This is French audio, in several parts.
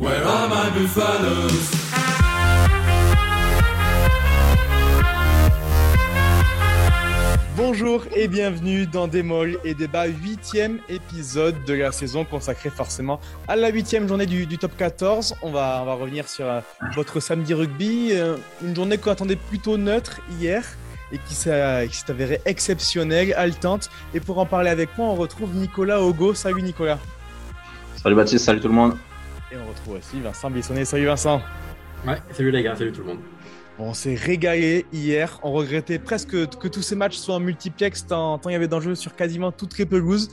Where are my buffaloes? Bonjour et bienvenue dans Démol et Débat, huitième épisode de la saison consacré forcément à la huitième journée du, du, top 14. On va, on va revenir sur euh, votre samedi rugby, euh, une journée qu'on attendait plutôt neutre hier et qui s'est avérée exceptionnelle, haletante. Et pour en parler avec moi, on retrouve Nicolas Ogo. Salut Nicolas. Salut Baptiste, salut tout le monde. Et on retrouve aussi Vincent Bissonnet. Salut Vincent. Ouais, salut les gars, salut tout le monde. On s'est régalé hier. On regrettait presque que tous ces matchs soient en multiplex tant, tant il y avait d'enjeux sur quasiment toutes les pelouses.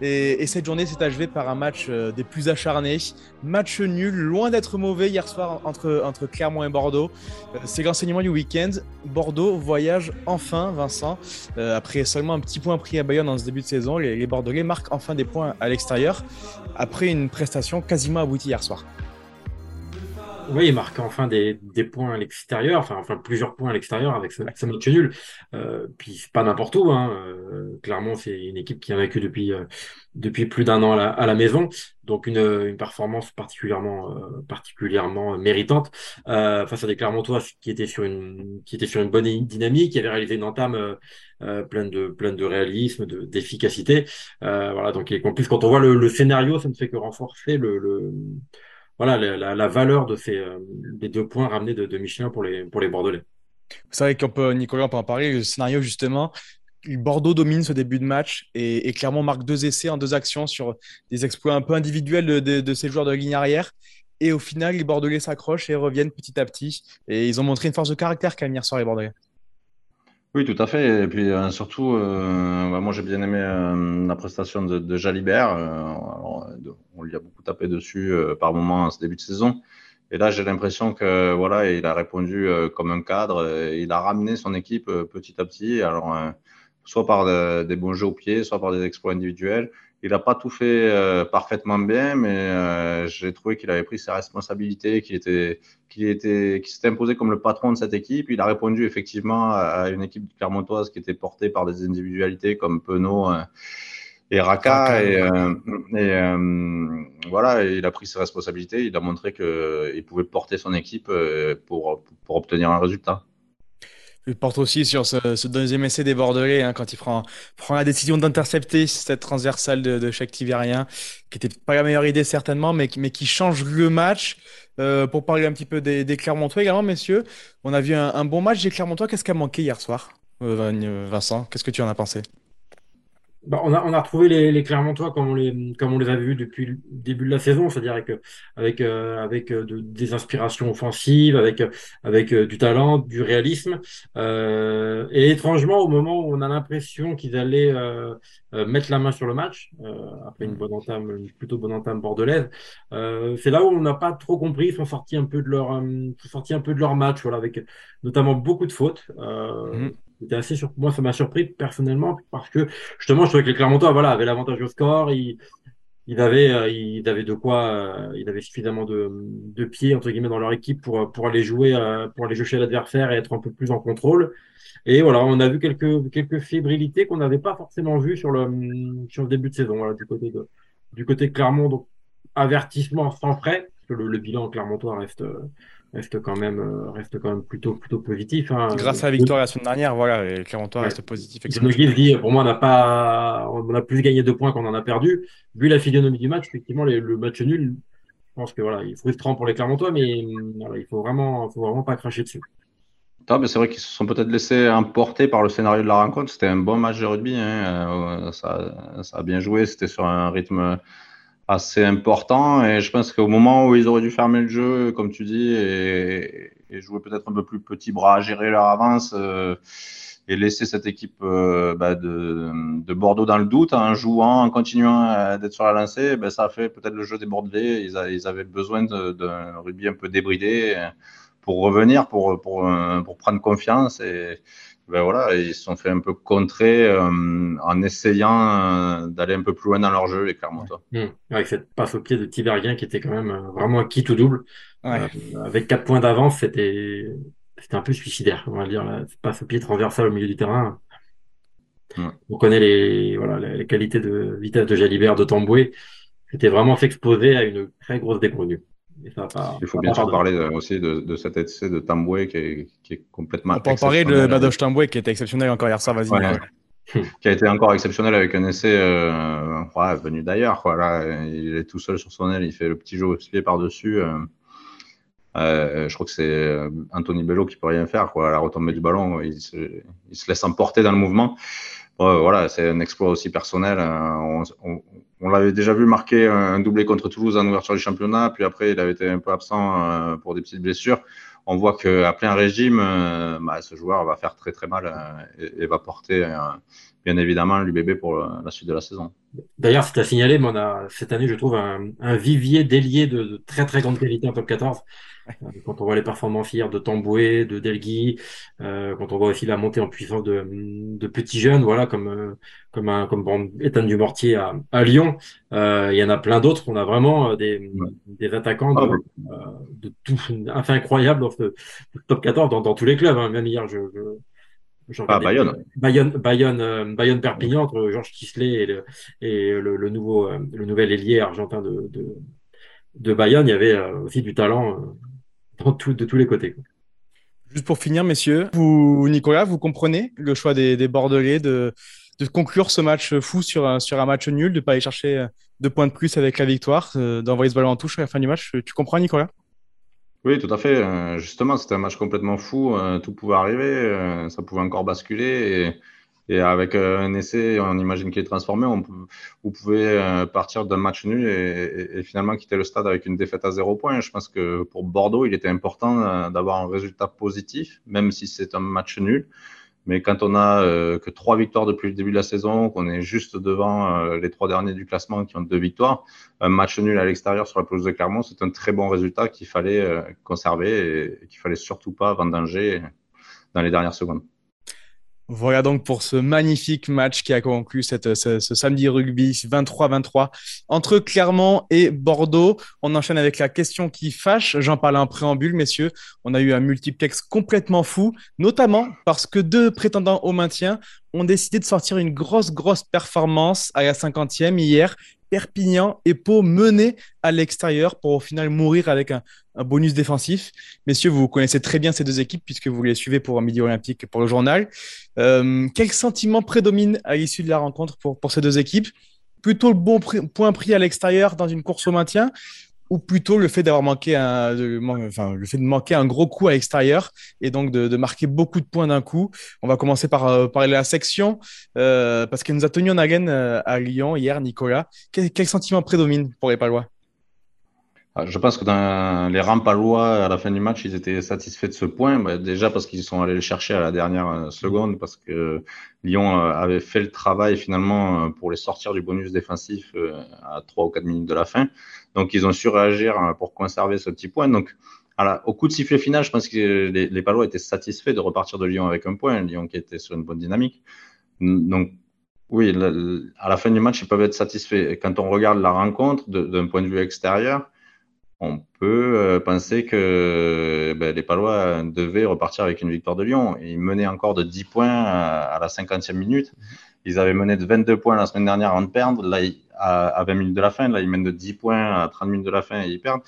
Et, et, cette journée s'est achevée par un match euh, des plus acharnés. Match nul, loin d'être mauvais hier soir entre, Clermont et Bordeaux. Euh, C'est l'enseignement du week-end. Bordeaux voyage enfin, Vincent. Euh, après seulement un petit point pris à Bayonne dans ce début de saison, les, les Bordelais marquent enfin des points à l'extérieur après une prestation quasiment aboutie hier soir. Oui, il marque enfin des, des points à l'extérieur, enfin, enfin plusieurs points à l'extérieur avec ce, ce, match nul. Euh, puis c'est pas n'importe où. Hein. Euh, clairement, c'est une équipe qui a vécu depuis euh, depuis plus d'un an à la, à la, maison, donc une, une performance particulièrement euh, particulièrement méritante face à des Clermontois qui étaient sur une qui étaient sur une bonne dynamique, qui avaient réalisé une entame pleine de pleine de réalisme, de d'efficacité. voilà, donc en plus quand on voit le, le, scénario, ça ne fait que renforcer le, le voilà la, la, la, valeur de ces euh, des deux points ramenés de, Michelin pour les pour les Bordelais. C'est vrai qu'on peut Nicolas on peut en parler le scénario justement. Bordeaux domine ce début de match et, clairement marque deux essais en deux actions sur des exploits un peu individuels de, de, de ces joueurs de ligne arrière. Et au final, les Bordelais s'accrochent et reviennent petit à petit. Et ils ont montré une force de caractère quand même hier soir, les Bordelais. Oui, tout à fait. Et puis euh, surtout, euh, bah, moi j'ai bien aimé euh, la prestation de, de Jalibert. Alors, on lui a beaucoup tapé dessus par moment en ce début de saison. Et là, j'ai l'impression que voilà, il a répondu comme un cadre. il a ramené son équipe petit à petit. Alors, soit par des bons jeux au pied, soit par des exploits individuels. Il n'a pas tout fait euh, parfaitement bien, mais euh, j'ai trouvé qu'il avait pris ses responsabilités, qu'il était, qu'il était, qu'il s'était imposé comme le patron de cette équipe. Il a répondu effectivement à une équipe clermontoise qui était portée par des individualités comme Penaud euh, et Raka. Et, et voilà, il a pris ses responsabilités. Il a montré qu'il pouvait porter son équipe pour, pour obtenir un résultat. Il porte aussi sur ce, ce deuxième essai des Bordelais, hein, quand il prend, prend la décision d'intercepter cette transversale de, de chaque Tivérien, qui était pas la meilleure idée certainement, mais, mais qui change le match. Euh, pour parler un petit peu des, des Clermontois également, messieurs, on a vu un, un bon match des Clermontois. Qu'est-ce qui a manqué hier soir, euh, Vincent? Qu'est-ce que tu en as pensé? Bah, on, a, on a retrouvé les, les Clermontois comme on les, comme on les avait vus depuis le début de la saison, c'est-à-dire avec, avec, euh, avec de, des inspirations offensives, avec, avec euh, du talent, du réalisme. Euh, et étrangement, au moment où on a l'impression qu'ils allaient euh, mettre la main sur le match, après une bonne entame, une plutôt bonne entame bordelaise, c'est là où on n'a pas trop compris. Ils sont sortis un peu de leur, sont sortis un peu de leur match, voilà, avec notamment beaucoup de fautes. Mmh. C'était assez sur... Moi, ça m'a surpris personnellement parce que justement, je trouvais que les Clermontois, voilà, avaient l'avantage au score. Ils, ils avaient, euh, ils avaient de quoi, euh, ils avaient suffisamment de, de pieds entre guillemets dans leur équipe pour pour aller jouer, euh, pour aller jouer chez l'adversaire et être un peu plus en contrôle. Et voilà, on a vu quelques quelques fébrilités qu'on n'avait pas forcément vues sur le sur le début de saison. Voilà, du côté de du côté Clermont, donc avertissement sans frais. Parce que le bilan clermontois reste reste quand même reste quand même plutôt plutôt positif. Hein. Grâce à la victoire la semaine dernière, voilà, les Clermontois ouais. restent positifs. dit, pour moi, on n'a pas, on a plus gagné deux points qu'on en a perdu. Vu la physionomie du match, effectivement, les, le match nul, je pense que voilà, il est frustrant pour les Clermontois, mais voilà, il faut vraiment, faut vraiment pas cracher dessus. Ah, mais c'est vrai qu'ils se sont peut-être laissés emporter par le scénario de la rencontre. C'était un bon match de rugby. Hein. Ça, ça a bien joué. C'était sur un rythme assez important. Et je pense qu'au moment où ils auraient dû fermer le jeu, comme tu dis, et, et jouer peut-être un peu plus petit bras à gérer leur avance euh, et laisser cette équipe euh, bah, de, de, Bordeaux dans le doute en jouant, en continuant d'être sur la lancée, ben, ça a fait peut-être le jeu des. Ils, avaient besoin d'un rugby un peu débridé pour revenir, pour, pour, pour prendre confiance. Et, ben voilà, ils se sont fait un peu contrer euh, en essayant euh, d'aller un peu plus loin dans leur jeu, les Clermontois. Mmh. Avec cette passe au pied de Tiberghien qui était quand même euh, vraiment un kit ou double. Ouais. Euh, avec quatre points d'avance, c'était c'était un peu suicidaire, on va dire. La passe au pied transversal au milieu du terrain. Ouais. On connaît les voilà les qualités de vitesse de Jalibert, de Tamboué. C'était vraiment s'exposer à une très grosse déconvenue. Il faut bien sûr parler aussi de, cet essai de Tamboué qui est, qui est complètement. On peut en parler de Badoche Tamboué qui était exceptionnel encore hier soir. Vas-y. qui a été encore exceptionnel avec un essai euh, venu d'ailleurs. Voilà, il est tout seul sur son aile, il fait le petit jeu au pied par-dessus. Euh, euh, je crois que c'est Anthony Bello qui peut rien faire. Quoi. À la retombée du ballon, il se, il se laisse emporter dans le mouvement. voilà, c'est un exploit aussi personnel. On, on, on l'avait déjà vu marquer un doublé contre Toulouse en ouverture du championnat, puis après il avait été un peu absent pour des petites blessures. On voit qu'à plein régime, euh, bah, ce joueur va faire très très mal euh, et, va porter euh, bien évidemment l'UBB pour la suite de la saison. D'ailleurs, c'est à signaler, mais on a cette année, je trouve, un, vivier d'ailier de, très très grande qualité en top 14. Quand on voit les performances hier de Tamboué, de Delgui, quand on voit aussi la montée en puissance de, petits jeunes, voilà, comme comme un comme bon, Ethan Dumortier à, à Lyon, il y en a plein d'autres. On a vraiment des, des attaquants de, ah, de tout, enfin incroyables dans ce top 14 dans, tous les clubs. Hein. Même hier, je, ah, Bayonne. Bayonne, Bayonne, euh, Bayonne Perpignan entre Georges Kisley et le, et le, nouveau, euh, le nouvel ailier argentin de, de, de, Bayonne. Il y avait euh, aussi du talent dans tout, de tous les côtés. Juste pour finir, messieurs, vous, Nicolas, vous comprenez le choix des, des Bordelais de, de conclure ce match fou sur un, sur un match nul, de ne pas aller chercher deux points de plus avec la victoire, d'envoyer ce ballon en touche à la fin du match? Tu comprends, Nicolas? Oui, tout à fait. Euh, justement, c'était un match complètement fou. Euh, tout pouvait arriver. Euh, ça pouvait encore basculer. Et, avec un essai, on imagine qu'il est transformé. On, vous pouvez partir d'un match nul et, finalement quitter le stade avec une défaite à zéro point. Je pense que pour Bordeaux, il était important d'avoir un résultat positif, même si c'est un match nul. Mais quand on a euh, que trois victoires depuis le début de la saison, qu'on est juste devant euh, les trois derniers du classement qui ont deux victoires, un match nul à l'extérieur sur la pelouse de Clermont, c'est un très bon résultat qu'il fallait euh, conserver et, qu'il fallait surtout pas vendanger dans les dernières secondes. Voilà donc pour ce magnifique match qui a conclu cette, ce, samedi rugby 23-23 entre Clermont et Bordeaux. On enchaîne avec la question qui fâche. J'en parlais en préambule, messieurs. On a eu un multiplex complètement fou, notamment parce que deux prétendants au maintien ont décidé de sortir une grosse, grosse performance à la 50e hier Perpignan et Pau menés à l'extérieur pour au final mourir avec un, bonus défensif. Messieurs, vous connaissez très bien ces deux équipes puisque vous les suivez pour un Midi Olympique pour le journal. Euh, quel sentiment prédomine à l'issue de la rencontre pour, pour ces deux équipes? Plutôt le bon point pris à l'extérieur dans une course au maintien ou plutôt le fait d'avoir manqué un, enfin, le fait de manquer un gros coup à l'extérieur et donc de, marquer beaucoup de points d'un coup. On va commencer par euh, parler de la section euh, parce qu'elle nous a tenu en haleine euh, à Lyon hier, Nicolas. Quel, quel sentiment prédomine pour les Palois? Je pense que dans les rangs palois, à la fin du match, ils étaient satisfaits de ce point. Bah, déjà parce qu'ils sont allés le chercher à la dernière euh, seconde, parce que Lyon euh, avait fait le travail finalement euh, pour les sortir du bonus défensif à 3 ou 4 minutes de la fin. Donc ils ont su réagir pour conserver ce petit point. Donc au coup de sifflet final, je pense que les, les Palois étaient satisfaits de repartir de Lyon avec un point. Lyon qui était sur une bonne dynamique. Donc oui, à la fin du match, ils peuvent être satisfaits. Et quand on regarde la rencontre d'un point de vue extérieur, on peut euh, penser que ben, les Palois devaient repartir avec une victoire de Lyon. Ils menaient encore de 10 points à, la 50e minute. Ils avaient mené de 22 points la semaine dernière avant de perdre. Là, à, 20 minutes de la fin, là, ils mènent de 10 points à 30 minutes de la fin et ils perdent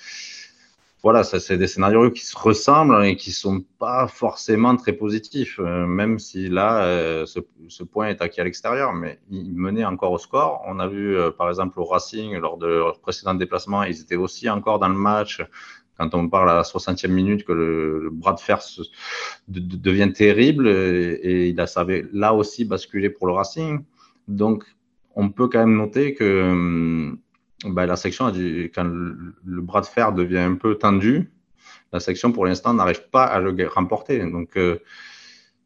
voilà, c'est des scénarios qui se ressemblent et qui sont pas forcément très positifs, euh, même si là, euh, ce, point est acquis à l'extérieur, mais ils menaient encore au score. On a vu, euh, par exemple, au Racing, lors de leur précédent déplacement, ils étaient aussi encore dans le match. Quand on parle à la 60e minute que le, bras de fer devient terrible et, et il a savait là aussi basculer pour le Racing. Donc, on peut quand même noter que bah, la section, a quand le, bras de fer devient un peu tendu, la section pour l'instant n'arrive pas à le remporter. Donc, euh,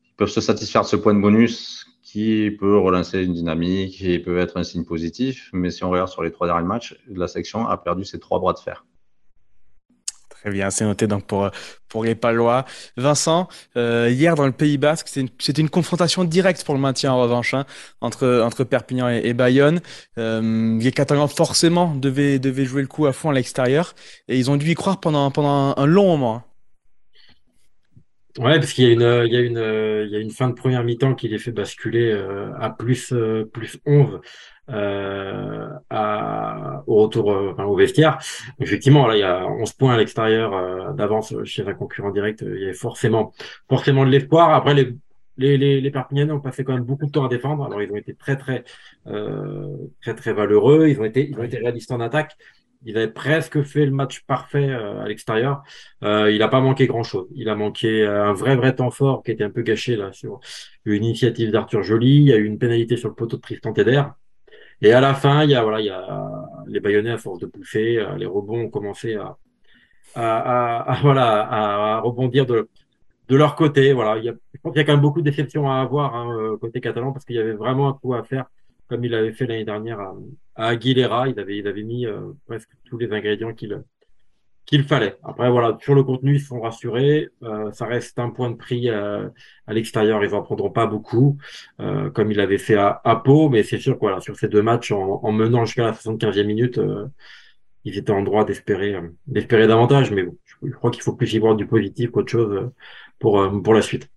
ils peuvent se satisfaire de ce point de bonus qui peut relancer une dynamique et peut être un signe positif. Mais si on regarde sur les trois derniers matchs, la section a perdu ses trois bras de fer. Très bien, c'est noté donc pour, pour les Palois. Vincent, euh, hier dans le Pays Basque, c'était une, confrontation directe pour le maintien en revanche hein, entre, entre Perpignan et, Bayonne. Euh, les Catalans forcément devaient, devaient jouer le coup à fond à l'extérieur et ils ont dû y croire pendant, pendant un, long moment. Hein. Ouais, parce qu'il y a une, il y a une, il y a une fin de première mi-temps qui les fait basculer à plus, plus 11 euh, à, au retour enfin, au vestiaire. Effectivement, là, il y a 11 points à l'extérieur d'avance chez un concurrent direct. Il y avait forcément, forcément de l'espoir. Après, les, les, les, les ont passé quand même beaucoup de temps à défendre. Alors, ils ont été très, très, euh, très, très valeureux. Ils ont été, ils ont été réalistes en attaque. Il avait presque fait le match parfait euh, à l'extérieur. Euh, il n'a pas manqué grand-chose. Il a manqué euh, un vrai, vrai temps fort qui était un peu gâché là sur une initiative d'Arthur Joly. Il y a eu une pénalité sur le poteau de Tristan Teder. Et à la fin, il y a voilà, il y a les Bayonnais à force de pousser, les rebonds ont commencé à, à, à, voilà à rebondir de de leur côté. Voilà, il y a, je pense qu'il y a quand même beaucoup de déceptions à avoir hein, côté catalan parce qu'il y avait vraiment un coup à faire comme il avait fait l'année dernière à, Aguilera. Il avait, mis euh, presque tous les ingrédients qu'il qu'il fallait. Après, voilà, sur le contenu, ils sont rassurés. Euh, ça reste un point de prix euh, à l'extérieur. Ils en prendront pas beaucoup, comme il avait fait à, à Pau. Mais c'est sûr que voilà, sur ces deux matchs, en, menant jusqu'à la 75e minute, ils étaient en droit d'espérer d'espérer davantage. Mais bon, je, crois qu'il faut plus y voir du positif qu'autre chose pour, pour la suite.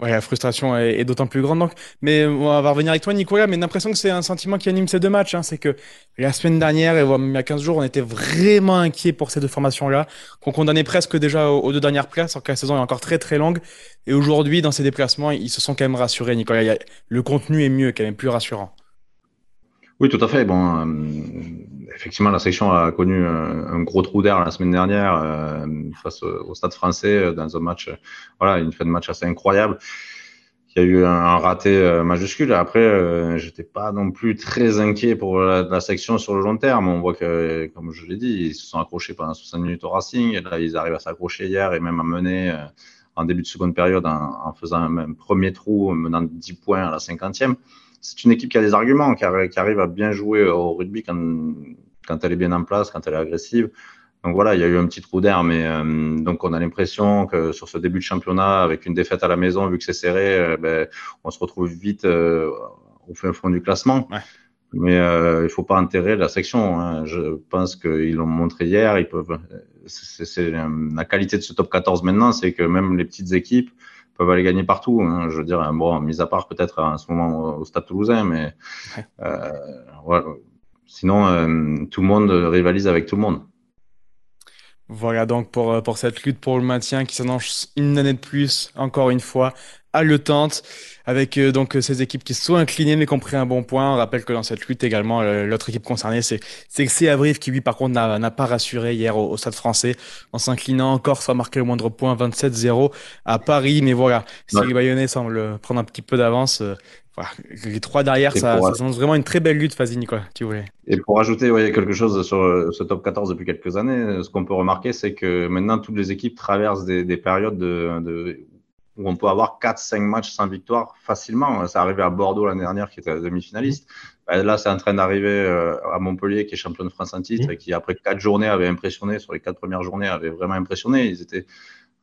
Ouais, la frustration est, d'autant plus grande. Donc, mais on va revenir avec toi, Nicolas. Mais l'impression que c'est un sentiment qui anime ces deux matchs. Hein. c'est que la semaine dernière et il y a 15 jours, on était vraiment inquiets pour ces deux formations-là, qu'on condamnait presque déjà aux, deux dernières places, alors que la saison est encore très très longue. Et aujourd'hui, dans ces déplacements, ils se sont quand même rassurés, Nicolas. le contenu est mieux, quand même plus rassurant. Oui, tout à fait. Bon, euh, effectivement, la section a connu un, gros trou d'air la semaine dernière euh, face au, Stade Français euh, dans un match, voilà, une fin de match assez incroyable. Il y a eu un, raté majuscule. Après, j'étais pas non plus très inquiet pour la, section sur le long terme. On voit que, comme je l'ai dit, ils se sont accrochés pendant 60 minutes au Racing. Là, ils arrivent à s'accrocher hier et même à mener en début de seconde période en, faisant un, premier trou, menant 10 points à la 50e c'est une équipe qui a des arguments, qui, arrive à bien jouer au rugby quand, quand elle est bien en place, quand elle est agressive. Donc voilà, il y a eu un petit trou d'air, mais euh, donc on a l'impression que sur ce début de championnat, avec une défaite à la maison, vu que c'est serré, euh, ben, on se retrouve vite euh, au fin fond du classement. Mais euh, il faut pas enterrer la section. Hein. Je pense qu'ils l'ont montré hier. Ils peuvent. La qualité de ce top 14 maintenant, c'est que même les petites équipes peuvent aller gagner partout. Hein. Je veux dire, bon, mis à part peut-être à ce moment au Stade Toulousain, mais euh, voilà. sinon, euh, tout le monde rivalise avec tout le monde. Voilà donc pour, euh, pour cette lutte pour le maintien qui s'annonce une année de plus, encore une fois, haletante, avec euh, donc ces équipes qui se sont inclinées mais qui ont pris un bon point. On rappelle que dans cette lutte également, l'autre équipe concernée, c'est c'est Avril qui lui par contre n'a pas rassuré hier au, Stade français en s'inclinant encore soit marqué le moindre point 27-0 à Paris. Mais voilà, si les Bayonnais semblent prendre un petit peu d'avance, euh, les trois derrière, ça, ça s'annonce vraiment une très belle lutte, vas-y Nicolas, tu voulais. Et pour ajouter ouais, quelque chose sur euh, ce top 14 depuis quelques années, ce qu'on peut remarquer, c'est que maintenant toutes les équipes traversent des, des périodes de, de, où on peut avoir 4-5 matchs sans victoire facilement. Ça arrivé à Bordeaux l'année dernière qui était demi-finaliste. Bah, là, c'est en train d'arriver euh, à Montpellier qui est champion de France en titre et qui, après quatre journées, avait impressionné. Sur les quatre premières journées, avait vraiment impressionné. Ils étaient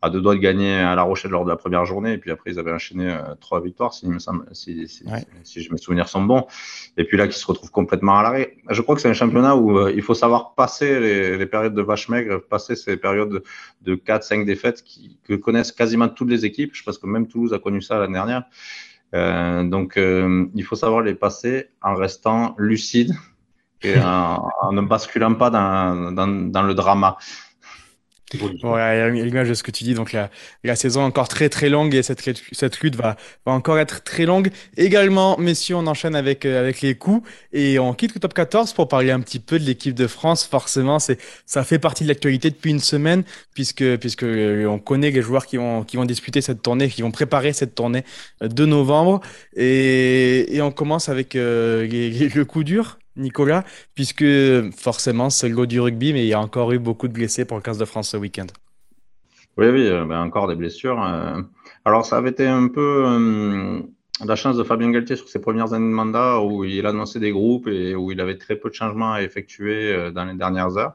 à deux doigts de gagner à La Rochelle lors de la première journée. Et puis après, ils avaient enchaîné euh, trois victoires, si, si, si, si, je me souviens sont bons. Et puis là, qui se retrouvent complètement à l'arrêt. Je crois que c'est un championnat où euh, il faut savoir passer les, les, périodes de vache maigre, passer ces périodes de, 4-5 défaites qui, que connaissent quasiment toutes les équipes. Je pense que même Toulouse a connu ça l'année dernière. Euh, donc, il faut savoir les passer en restant lucide et en, en ne basculant pas dans, dans, dans le drama. Ouais, l'image de ce que tu dis. Donc la, la saison encore très très longue et cette, cette lutte va, va encore être très longue. Également, messieurs, on enchaîne avec, euh, avec les coups et on quitte le top 14 pour parler un petit peu de l'équipe de France. Forcément, c'est ça fait partie de l'actualité depuis une semaine puisque puisque euh, on connaît les joueurs qui vont qui vont disputer cette tournée, qui vont préparer cette tournée euh, de novembre et, et on commence avec le coup dur Nicolas, puisque forcément c'est le go du rugby, mais il y a encore eu beaucoup de blessés pour le 15 de France ce week-end. Oui, oui, euh, ben encore des blessures. Euh. alors ça avait été un peu euh, la chance de Fabien Galtier sur ses premières années de mandat où il annonçait des groupes et où il avait très peu de changements à effectuer dans les dernières heures.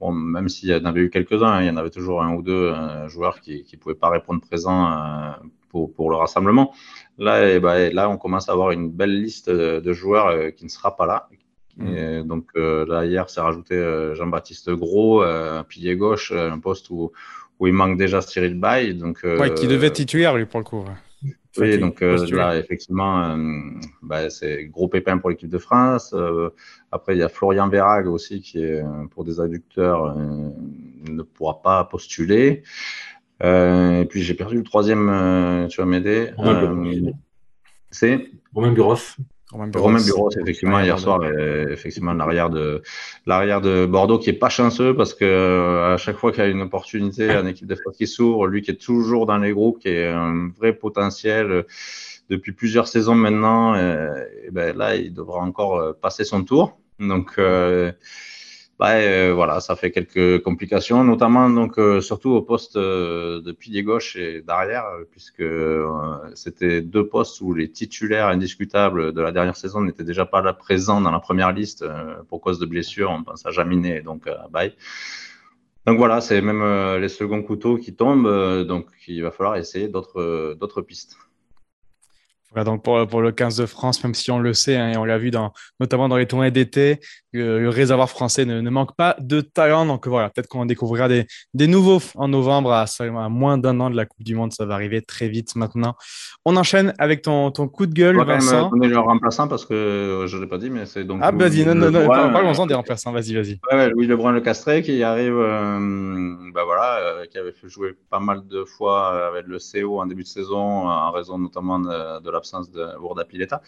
Bon, même s'il y en avait eu quelques-uns, hein, il y en avait toujours un ou deux joueurs qui ne pouvaient pas répondre présent pour, le rassemblement. Eh ben, là, on commence à avoir une belle liste de joueurs qui ne sera pas là. Et donc euh, là, hier, c'est rajouté euh, Jean-Baptiste Gros, euh, pilier gauche, un poste où, où il manque déjà Cyril Bay. Donc, ouais, qui devait être titulaire lui pour le coup. Oui, donc là, effectivement, bah, c'est gros pépin pour l'équipe de France. après, il y a Florian Verag aussi qui, est, pour des adducteurs, ne pourra pas postuler. et puis, j'ai perdu le troisième, tu vas m'aider. c'est Romain Buros. Romain Bureau, effectivement, hier soir, effectivement, l'arrière de, l'arrière de Bordeaux qui est pas chanceux parce que euh, à chaque fois qu'il y a une opportunité, une équipe de France qui s'ouvre, lui qui est toujours dans les groupes, qui est un vrai potentiel euh, depuis plusieurs saisons maintenant, et, euh, et ben là, il devra encore passer son tour. Donc, bah, euh, voilà, ça fait quelques complications, notamment donc euh, surtout au poste euh, de pilier gauche et d'arrière, puisque c'était deux postes où les titulaires indiscutables de la dernière saison n'étaient déjà pas là présents dans la première liste pour cause de blessures. On pense à Jaminet et donc à. Donc voilà, c'est même les seconds couteaux qui tombent, donc il va falloir essayer d'autres d'autres pistes donc pour, pour, le 15 de France, même si on le sait, hein, et on l'a vu dans, notamment dans les tournées d'été, le réservoir français ne, ne, manque pas de talent. Donc voilà, peut-être qu'on découvrira des, des, nouveaux en novembre à, à moins d'un an de la Coupe du Monde. Ça va arriver très vite maintenant. On enchaîne avec ton, ton coup de gueule, Vincent. On est le remplaçant parce que euh, je ne l'ai pas dit, mais c'est donc. Ah, vas-y, non, non, non, parlons-en des remplaçants. Vas-y, vas-y. Ouais, Louis Lebrun Le Castré qui arrive, euh, bah voilà, euh, qui avait fait jouer pas mal de fois avec le CO en début de saison en raison notamment de, de l'absence de Bourda Pileta.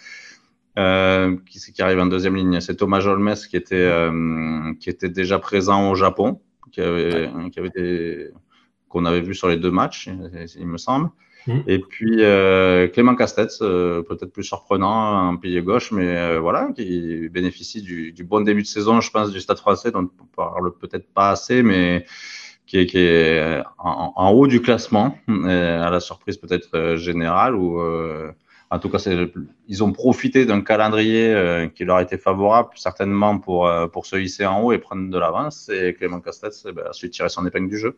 Euh, qui, qui, arrive en deuxième ligne. C'est Thomas Jolmes qui était, euh, qui était déjà présent au Japon, qui avait, qui avait qu'on avait vu sur les deux matchs, il me semble. Mmh. Et puis euh, Clément Castex, euh, peut-être plus surprenant en pilier gauche, mais euh, voilà, qui bénéficie du, du, bon début de saison, je pense, du Stade français, dont on parle peut-être pas assez, mais qui est, qui est en, en, haut du classement, à la surprise peut-être générale, ou en tout cas, ils ont profité d'un calendrier euh, qui leur été favorable, certainement pour, euh, pour se hisser en haut et prendre de l'avance. Et Clément Castells eh ben, a su tirer son épingle du jeu.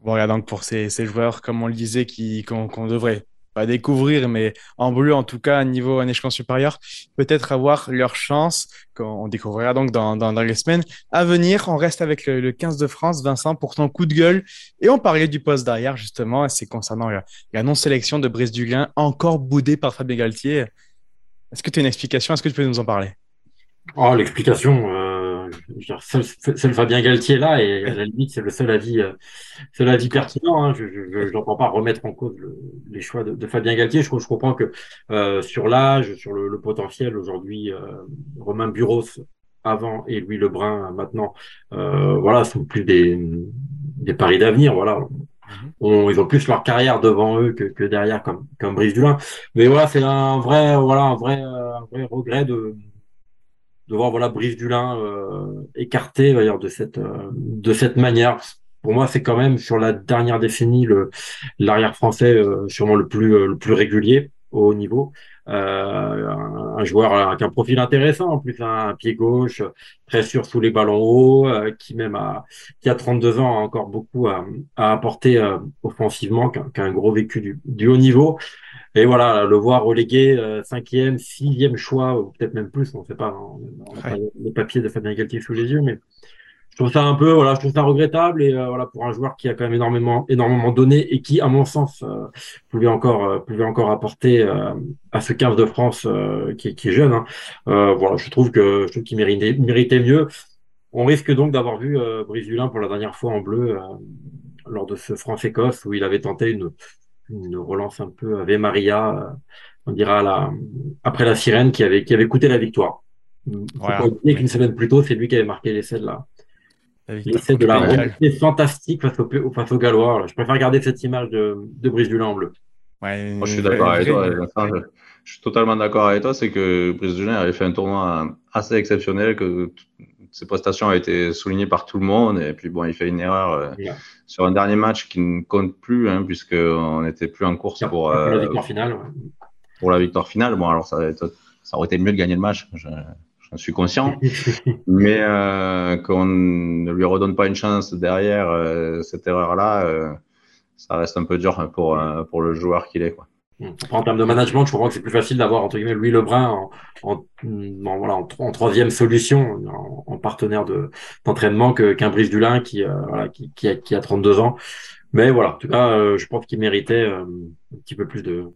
Voilà, donc pour ces, ces joueurs, comme on le disait, qu'on devrait pas découvrir, mais en bleu, en tout cas, à niveau un échelon supérieur, peut-être avoir leur chance, qu'on découvrira donc dans, dans, les semaines à venir. On reste avec le, 15 de France, Vincent, pour ton coup de gueule. Et on parlait du poste derrière, justement, c'est concernant la, non-sélection de Brice Duglin, encore boudé par Fabien Galtier. Est-ce que tu as une explication? Est-ce que tu peux nous en parler? Oh, l'explication, euh, c'est le Fabien Galtier là, et à la limite, c'est le seul avis, euh, seul avis pertinent. Hein. Je n'entends pas remettre en cause les choix de, Fabien Galtier. Je, je comprends que euh, sur l'âge, sur le, potentiel, aujourd'hui, euh, Romain Buros avant et Louis Lebrun maintenant, voilà, sont plus des, des paris d'avenir. Voilà, mhm. ils ont plus leur carrière devant eux que, que derrière, comme, comme Brice Dulin. Mais voilà, c'est un vrai, voilà, un vrai, un vrai regret de de voir voilà Brice Dulin euh, écarté d'ailleurs de cette euh, de cette manière. Pour moi, c'est quand même sur la dernière décennie le l'arrière français euh, sûrement le plus le plus régulier au haut niveau. Un, joueur avec un profil intéressant, en plus un, pied gauche, très sûr sous les ballons hauts, qui même a qui a 32 ans a encore beaucoup à, apporter offensivement, qui a, un gros vécu du, du haut niveau. Et voilà, le voir relégué euh, cinquième, sixième choix, ou peut-être même plus, on ne sait pas, on n'a pas les papiers de Fabien Galtier sous les yeux, mais je trouve ça un peu, voilà, je trouve ça regrettable et euh, voilà pour un joueur qui a quand même énormément, énormément donné et qui, à mon sens, euh, pouvait encore, pouvait encore apporter à ce 15 de France qui, qui, est jeune. Hein. voilà, je trouve que je trouve qu'il méritait, méritait mieux. On risque donc d'avoir vu Brice pour la dernière fois en bleu lors de ce France-Écosse où il avait tenté une une relance un peu Ave Maria, euh, on dira la, après la sirène qui avait, qui avait coûté la victoire. Voilà. oublier qu'une semaine plus tôt, c'est lui qui avait marqué l'essai de la, l'essai de la remontée fantastique face au, face au Gallois. Je préfère garder cette image de, de Brice Dulin en bleu. Ouais, Moi, je suis d'accord avec toi. Je, suis totalement d'accord avec toi. C'est que Brice Dulin avait fait un tournoi assez exceptionnel, que ses prestations ont été soulignées par tout le monde. Et puis, bon, il fait une erreur euh, sur un dernier match qui ne compte plus, hein, puisqu'on n'était plus en course pour, pour la euh, victoire finale. Pour la victoire finale. Bon, alors, ça, ça aurait été mieux de gagner le match. J'en suis conscient. mais euh, qu'on ne lui redonne pas une chance derrière cette erreur-là, ça reste un peu dur pour, pour le joueur qu'il est. Quoi. en termes de management, je comprends que c'est plus facile d'avoir entre guillemets Louis Lebrun en, voilà, en, troisième solution, partenaire de d'entraînement qu'un Brice Dulin qui, euh, qui, qui, a, qui a 32 ans. Mais voilà, en tout cas, euh, je pense qu'il méritait euh, un petit peu plus de,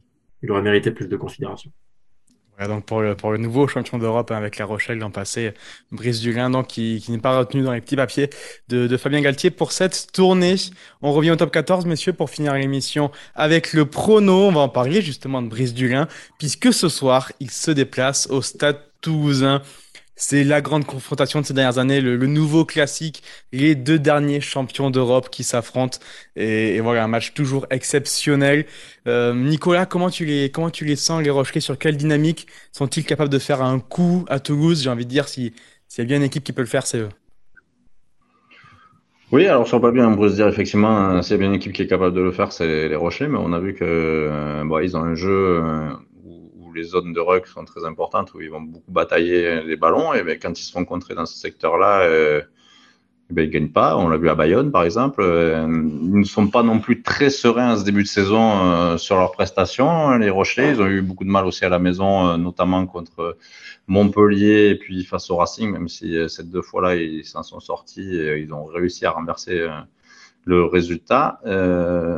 il aurait mérité plus de considération donc pour le, pour le nouveau champion d'Europe hein, avec La Rochelle l'an passé, Brice Dulin, donc qui, qui n'est pas retenu dans les petits papiers de, de, Fabien Galtier pour cette tournée. On revient au top 14, messieurs, pour finir l'émission avec le prono. On va en parler justement de Brice Dulin, puisque ce soir, il se déplace au stade toulousain c'est la grande confrontation de ces dernières années, le, nouveau classique, les deux derniers champions d'Europe qui s'affrontent. Et, voilà, un match toujours exceptionnel. Euh, Nicolas, comment tu, les, comment tu les sens, les Rochelais Sur quelle dynamique sont-ils capables de faire un coup à Toulouse? J'ai envie de dire, s'il si y a bien une équipe qui peut le faire, c'est eux. Oui, alors sur le papier, on pourrait se dire effectivement, y a bien une équipe qui est capable de le faire, c'est les Rochelais, mais on a vu que euh, bon, ils ont un jeu euh, les zones de ruck sont très importantes, où ils vont beaucoup batailler les ballons. Et ben, quand ils se font contrer dans ce secteur-là, euh, ben, ils ne gagnent pas. On l'a vu à Bayonne, par exemple. Euh, ils ne sont pas non plus très sereins à ce début de saison euh, sur leurs prestations. Les Rochelais, ils ont eu beaucoup de mal aussi à la maison, notamment contre Montpellier et puis face au Racing, même si ces deux fois-là, ils s'en sont sortis. Et ils ont réussi à renverser le résultat.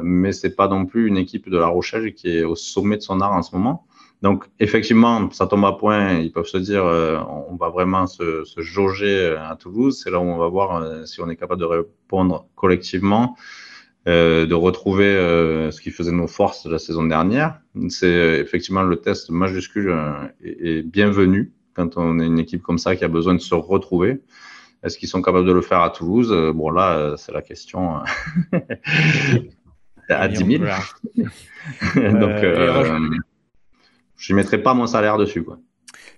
mais c'est pas non plus une équipe de La Rochelle qui est au sommet de son art en ce moment. Donc, effectivement, ça tombe à point. Ils peuvent se dire, euh, on va vraiment se, se, jauger euh, à Toulouse. C'est là où on va voir euh, si on est capable de répondre collectivement, euh, de retrouver ce qui faisait nos forces de la saison dernière. C'est effectivement le test majuscule et, bienvenu quand on est une équipe comme ça qui a besoin de se retrouver. Est-ce qu'ils sont capables de le faire à Toulouse? Bon, là, c'est la question à 10 000. Donc, je ne mettrai pas mon salaire dessus. Quoi.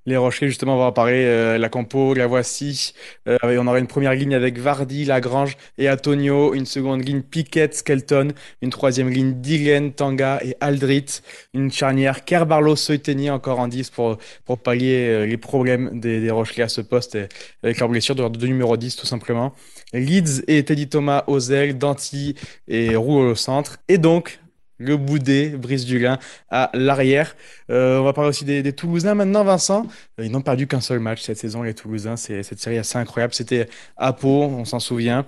Les Rochers, justement, on va parler. Euh, la Campo, la voici. Euh, on aura une première ligne avec Vardy, Lagrange et Antonio. Une seconde ligne Piquet, Skelton. Une troisième ligne Dylan, Tanga et Aldrit. Une charnière Kerbarlo, Soiteni encore en 10 pour, pallier euh, les problèmes des, des Rochelais à ce poste avec leur blessure de, numéro 10 tout simplement. Leeds et Teddy Thomas ailes, Danti et Roux au centre. Et donc, le Boudet, Brice Dulin à l'arrière. Euh, on va parler aussi des, Toulousains maintenant, Vincent. Euh, ils n'ont perdu qu'un seul match cette saison, les Toulousains. C'est cette série assez incroyable. C'était à Pau, on s'en souvient.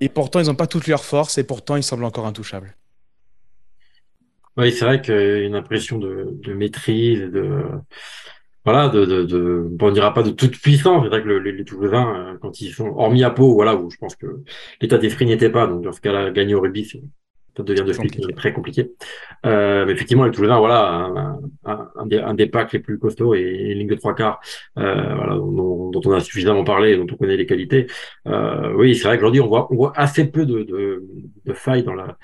Et pourtant, ils n'ont pas toutes leurs forces et pourtant, ils semblent encore intouchables. Oui, c'est vrai qu'il y a une impression de, maîtrise, de voilà, de, de, on dira pas de toute puissance. C'est vrai que les, Toulousains, euh, quand ils sont hormis à Pau, voilà, où je pense que l'état d'esprit n'y était pas. Donc dans ce cas-là, gagner au rugby, devient de suite très compliqué. Euh, mais effectivement, les Toulousains, voilà, un, un, un, des, un, des, packs les plus costauds et une ligne de trois quarts, euh, voilà, dont, dont, on a suffisamment parlé, dont on connaît les qualités. Euh, oui, c'est vrai qu'aujourd'hui, on voit, on voit assez peu de, de, de failles dans la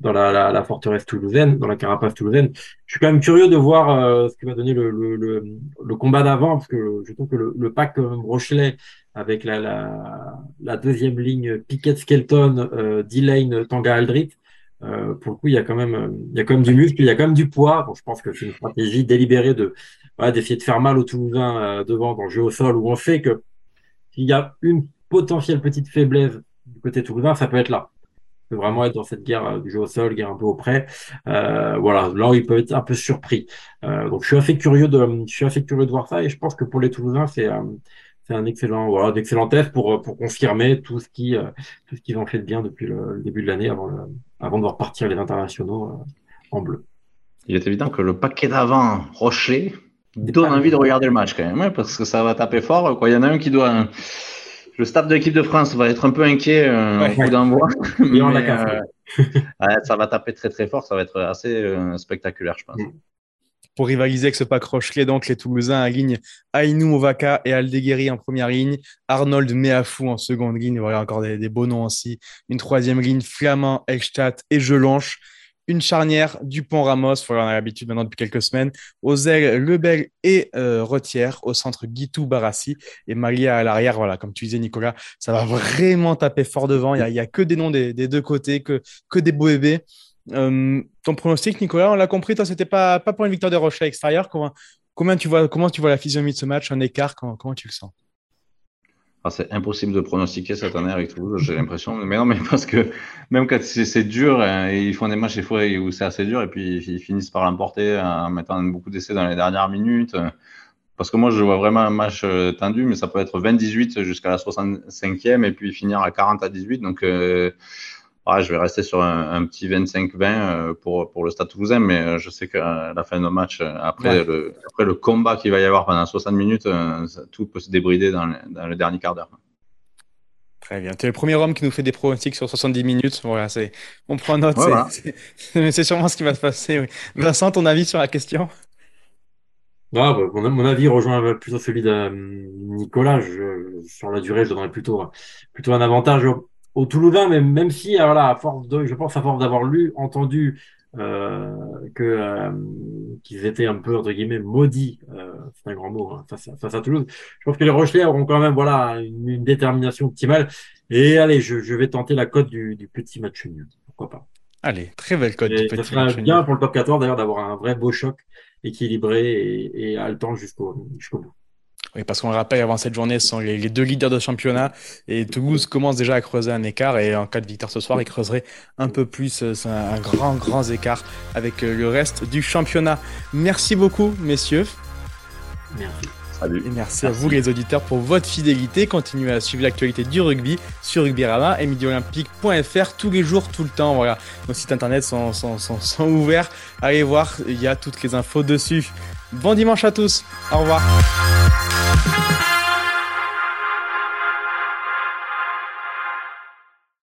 dans la, la, la, forteresse toulousaine, dans la carapace toulousaine. Je suis quand même curieux de voir euh, ce que va donner le, le, le, le combat d'avant, parce que je trouve que le, le pack Rochelet avec la, la, la, deuxième ligne Piquet Skelton, euh, D-Lane, Tanga Aldrit, euh, pour le coup, il y a quand même, il y a quand même du muscle, il y a quand même du poids. Bon, je pense que c'est une stratégie délibérée de, voilà, d'essayer de faire mal aux Toulousains euh, devant dans le jeu au sol, où on sait que s'il y a une potentielle petite faiblesse du côté toulousain, ça peut être là. Ça peut vraiment être dans cette guerre euh, du jeu au sol, guerre un peu auprès. Euh, voilà, là où il peut être un peu surpris. donc, je suis assez curieux de, je suis assez curieux de voir ça, et je pense que pour les Toulousains, c'est c'est un excellent, voilà, d'excellents tests pour, pour confirmer tout ce qui, tout ce qu'ils ont fait de bien depuis le, début de l'année avant le, avant de voir partir les internationaux euh, en bleu. Il est évident que le paquet d'avant Rocher donne envie de regarder le match quand même, hein, parce que ça va taper fort. Quoi. Il y en a un qui doit. Le staff de l'équipe de France va être un peu inquiet euh, au coup d'envoi. Euh, ça va taper très très fort. Ça va être assez spectaculaire, je pense. Mm. Pour rivaliser avec ce pack Rochelet, donc les Toulousains alignent Ainou Ovaka et Aldeguerri en première ligne, Arnold Meafou en seconde ligne, voilà encore des, beaux noms aussi. Une troisième ligne, Flamand, Elstadt et Gelanche. Une charnière, Dupont-Ramos, voilà, on a l'habitude maintenant depuis quelques semaines. Ailes, Lebel et euh, Retière. Au centre, Guitou Barassi et Malia à l'arrière. Voilà, comme tu disais, Nicolas, ça va vraiment taper fort devant. Il n'y a, que des noms des, deux côtés, que, que des beaux bébés. Euh, ton pronostic, Nicolas, on l'a compris, toi, c'était pas, pas pour une victoire de Rocher extérieur. Comment, comment, tu vois, comment tu vois la physionomie de ce match, un écart, comment, tu le sens? Ah, c'est impossible de pronostiquer cette année avec Toulouse, j'ai l'impression. Mais non, mais parce que même quand c'est dur, hein, ils font des matchs des où c'est assez dur, et puis ils finissent par l'emporter en mettant beaucoup d'essais dans les dernières minutes. Parce que moi, je vois vraiment un match euh, tendu, mais ça peut être 20-18 jusqu'à la 65e et puis finir à 40 à 18. Donc, euh, je vais rester sur un, petit 25-20 euh, pour, pour le Stade Toulousain, mais je sais qu'à la fin de match, après, le, après le combat qu'il va y avoir pendant 60 minutes, tout peut se débrider dans le, dans le dernier quart d'heure. Très bien. Tu es le premier homme qui nous fait des pronostics sur 70 minutes. Voilà, c'est, on prend note. C'est sûrement ce qui va se passer. Vincent, ton avis sur la question? Ah, bah, mon, avis rejoint plutôt celui de euh, Nicolas. Je, sur la durée, je donnerais plutôt, plutôt un avantage au, au Toulousain, mais même si, euh, voilà, à force de, je pense à force d'avoir lu, entendu euh, que euh, qu'ils étaient un peu entre guillemets maudits, euh, c'est un grand mot, hein, face, à, face, à, Toulouse. Je pense que les Rochelais auront quand même voilà une, détermination optimale. Et allez, je, je vais tenter la cote du, du petit match nul. Pourquoi pas Allez, très belle cote. du petit ça serait bien pour le top 14 d'ailleurs d'avoir un vrai beau choc équilibré et, et haletant jusqu'au jusqu'au bout. Oui, parce qu'on le rappelle, avant cette journée, ce sont les, deux leaders de championnat et Toulouse commence déjà à creuser un écart et en cas de victoire ce soir, il creuserait un peu plus, euh, un, un grand, grand écart avec euh, le reste du championnat. Merci beaucoup, messieurs. Merci. Salut. Et merci, à vous les auditeurs pour votre fidélité. Continuez à suivre l'actualité du rugby sur Rugbyrama et midolympique.fr tous les jours, tout le temps. Voilà, nos sites internet sont, sont, sont, sont ouverts. Allez voir, il y a toutes les infos dessus. Bon dimanche à tous. Au revoir.